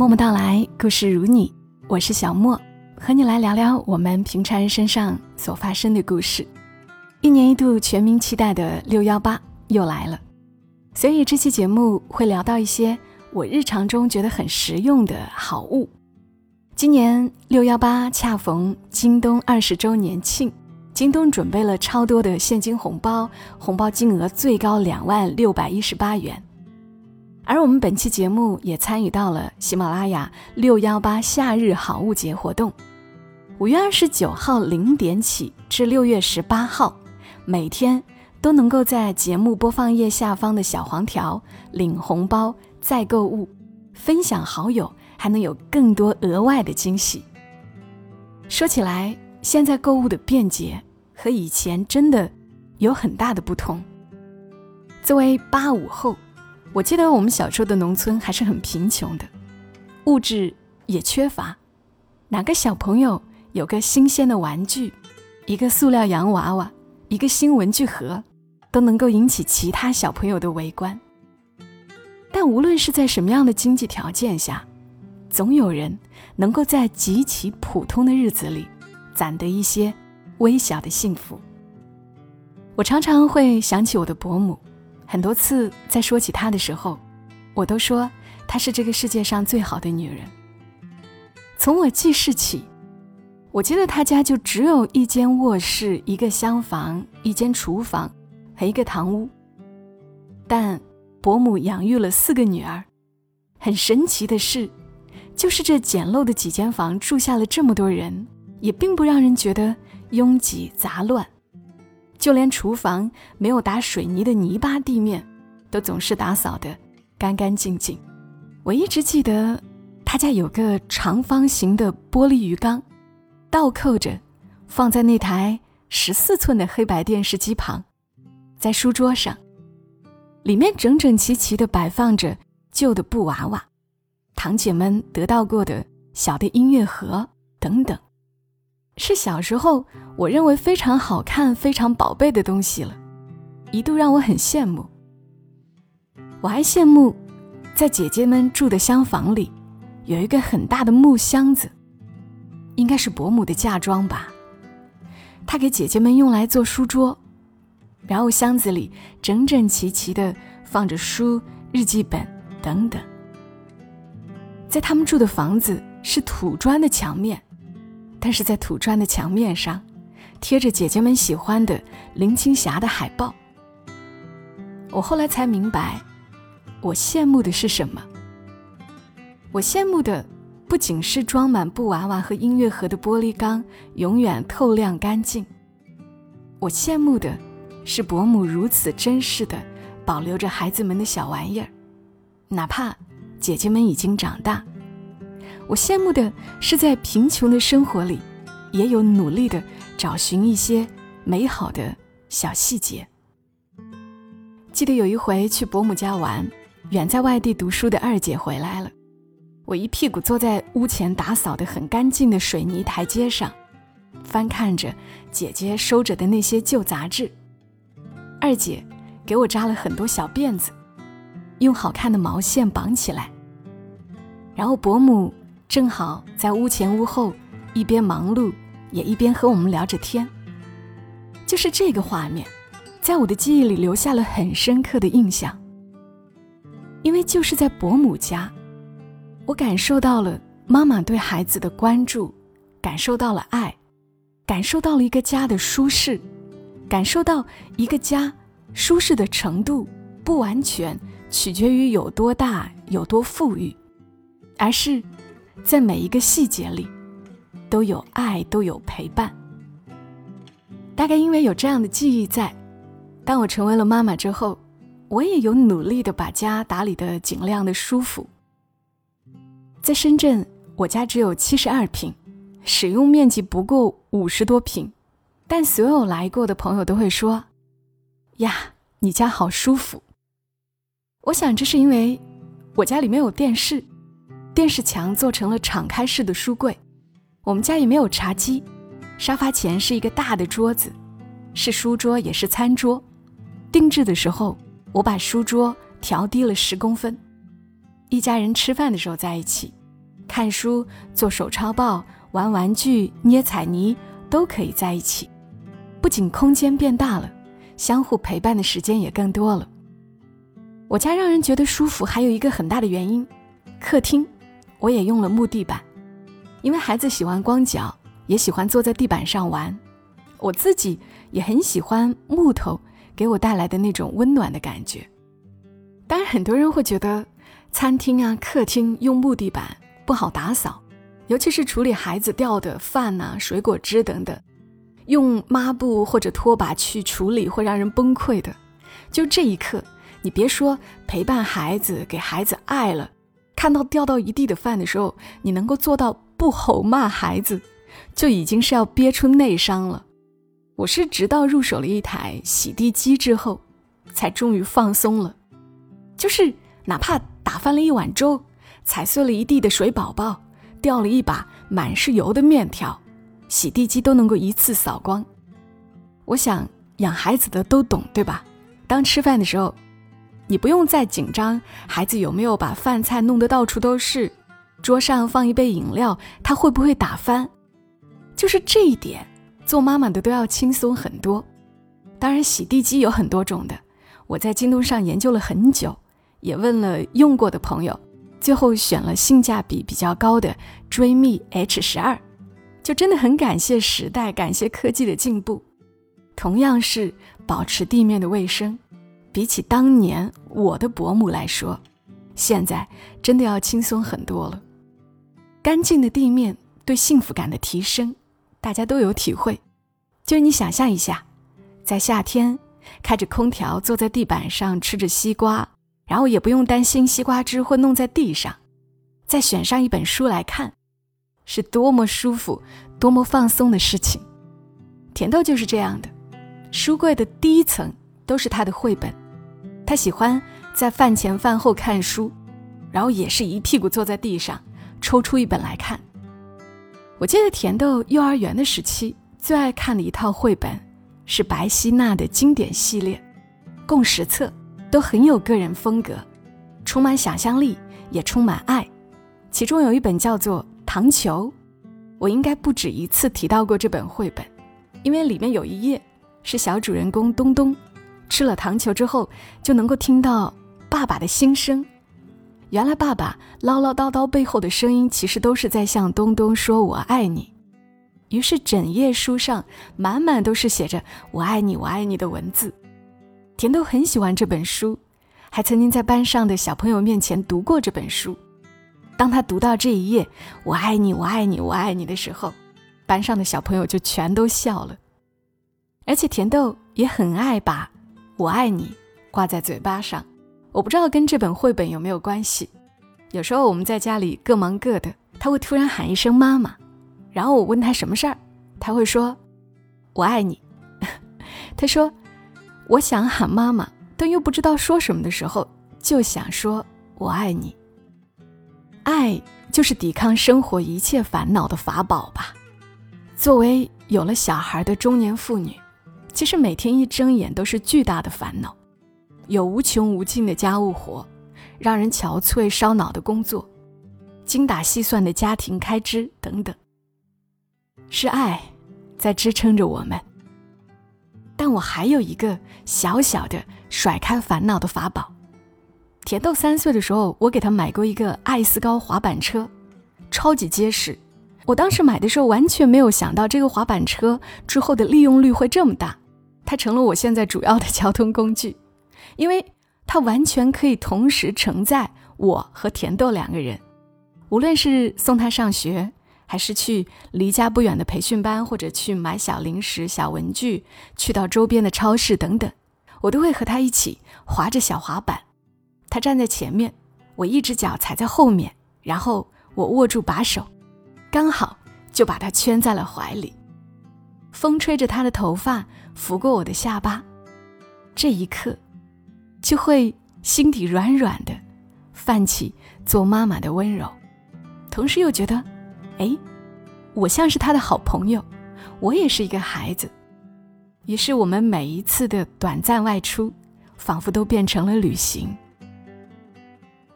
默默到来，故事如你，我是小莫，和你来聊聊我们平常人身上所发生的故事。一年一度全民期待的六幺八又来了，所以这期节目会聊到一些我日常中觉得很实用的好物。今年六幺八恰逢京东二十周年庆，京东准备了超多的现金红包，红包金额最高两万六百一十八元。而我们本期节目也参与到了喜马拉雅六幺八夏日好物节活动，五月二十九号零点起至六月十八号，每天都能够在节目播放页下方的小黄条领红包、再购物、分享好友。还能有更多额外的惊喜。说起来，现在购物的便捷和以前真的有很大的不同。作为八五后，我记得我们小时候的农村还是很贫穷的，物质也缺乏。哪个小朋友有个新鲜的玩具，一个塑料洋娃娃，一个新文具盒，都能够引起其他小朋友的围观。但无论是在什么样的经济条件下，总有人能够在极其普通的日子里，攒得一些微小的幸福。我常常会想起我的伯母，很多次在说起她的时候，我都说她是这个世界上最好的女人。从我记事起，我记得她家就只有一间卧室、一个厢房、一间厨房和一个堂屋。但伯母养育了四个女儿，很神奇的是。就是这简陋的几间房住下了这么多人，也并不让人觉得拥挤杂乱。就连厨房没有打水泥的泥巴地面，都总是打扫的干干净净。我一直记得他家有个长方形的玻璃鱼缸，倒扣着放在那台十四寸的黑白电视机旁，在书桌上，里面整整齐齐地摆放着旧的布娃娃。堂姐们得到过的小的音乐盒等等，是小时候我认为非常好看、非常宝贝的东西了，一度让我很羡慕。我还羡慕，在姐姐们住的厢房里，有一个很大的木箱子，应该是伯母的嫁妆吧。她给姐姐们用来做书桌，然后箱子里整整齐齐的放着书、日记本等等。在他们住的房子是土砖的墙面，但是在土砖的墙面上，贴着姐姐们喜欢的林青霞的海报。我后来才明白，我羡慕的是什么。我羡慕的不仅是装满布娃娃和音乐盒的玻璃缸永远透亮干净，我羡慕的是伯母如此珍视的保留着孩子们的小玩意儿，哪怕。姐姐们已经长大，我羡慕的是在贫穷的生活里，也有努力的找寻一些美好的小细节。记得有一回去伯母家玩，远在外地读书的二姐回来了，我一屁股坐在屋前打扫的很干净的水泥台阶上，翻看着姐姐收着的那些旧杂志。二姐给我扎了很多小辫子。用好看的毛线绑起来，然后伯母正好在屋前屋后，一边忙碌，也一边和我们聊着天。就是这个画面，在我的记忆里留下了很深刻的印象。因为就是在伯母家，我感受到了妈妈对孩子的关注，感受到了爱，感受到了一个家的舒适，感受到一个家舒适的程度不完全。取决于有多大、有多富裕，而是在每一个细节里都有爱、都有陪伴。大概因为有这样的记忆在，当我成为了妈妈之后，我也有努力的把家打理的尽量的舒服。在深圳，我家只有七十二平，使用面积不过五十多平，但所有来过的朋友都会说：“呀，你家好舒服。”我想，这是因为我家里没有电视，电视墙做成了敞开式的书柜。我们家也没有茶几，沙发前是一个大的桌子，是书桌也是餐桌。定制的时候，我把书桌调低了十公分。一家人吃饭的时候在一起，看书、做手抄报、玩玩具、捏彩泥，都可以在一起。不仅空间变大了，相互陪伴的时间也更多了。我家让人觉得舒服，还有一个很大的原因，客厅我也用了木地板，因为孩子喜欢光脚，也喜欢坐在地板上玩。我自己也很喜欢木头给我带来的那种温暖的感觉。当然，很多人会觉得餐厅啊、客厅用木地板不好打扫，尤其是处理孩子掉的饭呐、水果汁等等，用抹布或者拖把去处理会让人崩溃的。就这一刻，你别说陪伴孩子、给孩子爱了，看到掉到一地的饭的时候，你能够做到不吼骂孩子，就已经是要憋出内伤了。我是直到入手了一台洗地机之后，才终于放松了。就是哪怕打翻了一碗粥，踩碎了一地的水宝宝，掉了一把满是油的面条，洗地机都能够一次扫光。我想养孩子的都懂，对吧？当吃饭的时候，你不用再紧张孩子有没有把饭菜弄得到处都是，桌上放一杯饮料，他会不会打翻？就是这一点，做妈妈的都要轻松很多。当然，洗地机有很多种的，我在京东上研究了很久。也问了用过的朋友，最后选了性价比比较高的追觅 H 十二，就真的很感谢时代，感谢科技的进步。同样是保持地面的卫生，比起当年我的伯母来说，现在真的要轻松很多了。干净的地面对幸福感的提升，大家都有体会。就你想象一下，在夏天开着空调，坐在地板上吃着西瓜。然后也不用担心西瓜汁会弄在地上，再选上一本书来看，是多么舒服、多么放松的事情。甜豆就是这样的，书柜的第一层都是他的绘本，他喜欢在饭前饭后看书，然后也是一屁股坐在地上，抽出一本来看。我记得甜豆幼儿园的时期最爱看的一套绘本是白希娜的经典系列，共十册。都很有个人风格，充满想象力，也充满爱。其中有一本叫做《糖球》，我应该不止一次提到过这本绘本，因为里面有一页是小主人公东东吃了糖球之后就能够听到爸爸的心声。原来爸爸唠唠叨叨背后的声音，其实都是在向东东说“我爱你”。于是整页书上满满都是写着“我爱你，我爱你”的文字。甜豆很喜欢这本书，还曾经在班上的小朋友面前读过这本书。当他读到这一页“我爱你，我爱你，我爱你”的时候，班上的小朋友就全都笑了。而且甜豆也很爱把“我爱你”挂在嘴巴上，我不知道跟这本绘本有没有关系。有时候我们在家里各忙各的，他会突然喊一声“妈妈”，然后我问他什么事儿，他会说“我爱你”。他说。我想喊妈妈，但又不知道说什么的时候，就想说“我爱你”。爱就是抵抗生活一切烦恼的法宝吧。作为有了小孩的中年妇女，其实每天一睁眼都是巨大的烦恼，有无穷无尽的家务活，让人憔悴烧脑的工作，精打细算的家庭开支等等。是爱在支撑着我们。但我还有一个小小的甩开烦恼的法宝。甜豆三岁的时候，我给他买过一个艾斯高滑板车，超级结实。我当时买的时候完全没有想到这个滑板车之后的利用率会这么大，它成了我现在主要的交通工具，因为它完全可以同时承载我和甜豆两个人，无论是送他上学。还是去离家不远的培训班，或者去买小零食、小文具，去到周边的超市等等，我都会和他一起滑着小滑板。他站在前面，我一只脚踩在后面，然后我握住把手，刚好就把他圈在了怀里。风吹着他的头发，拂过我的下巴，这一刻，就会心底软软的，泛起做妈妈的温柔，同时又觉得。哎，我像是他的好朋友，我也是一个孩子。于是我们每一次的短暂外出，仿佛都变成了旅行。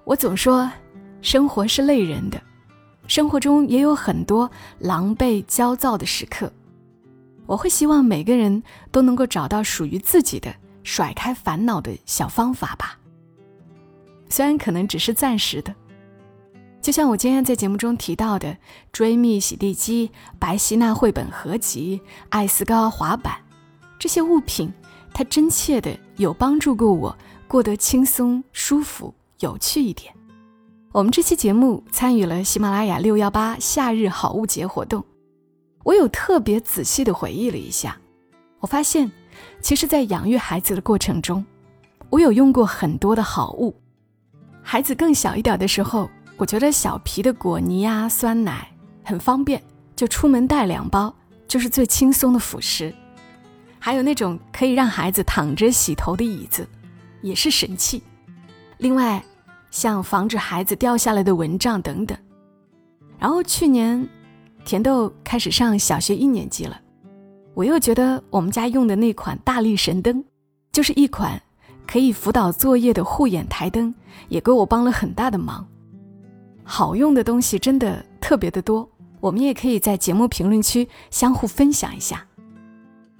我总说，生活是累人的，生活中也有很多狼狈焦躁的时刻。我会希望每个人都能够找到属于自己的甩开烦恼的小方法吧。虽然可能只是暂时的，就像我今天在节目中提到的追觅洗地机、白希娜绘本合集、艾斯高滑板这些物品，它真切的有帮助过我过得轻松、舒服、有趣一点。我们这期节目参与了喜马拉雅六幺八夏日好物节活动。我有特别仔细的回忆了一下，我发现，其实，在养育孩子的过程中，我有用过很多的好物。孩子更小一点的时候，我觉得小皮的果泥啊、酸奶很方便，就出门带两包，就是最轻松的辅食。还有那种可以让孩子躺着洗头的椅子，也是神器。另外，像防止孩子掉下来的蚊帐等等。然后去年。甜豆开始上小学一年级了，我又觉得我们家用的那款大力神灯，就是一款可以辅导作业的护眼台灯，也给我帮了很大的忙。好用的东西真的特别的多，我们也可以在节目评论区相互分享一下。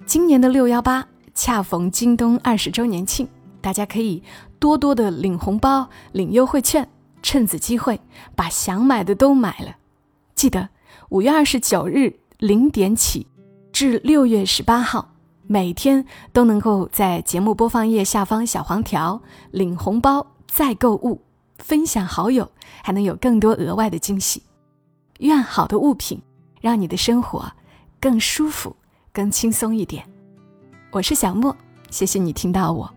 今年的六幺八恰逢京东二十周年庆，大家可以多多的领红包、领优惠券，趁此机会把想买的都买了，记得。五月二十九日零点起，至六月十八号，每天都能够在节目播放页下方小黄条领红包、再购物、分享好友，还能有更多额外的惊喜。愿好的物品让你的生活更舒服、更轻松一点。我是小莫，谢谢你听到我，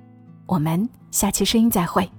我们下期声音再会。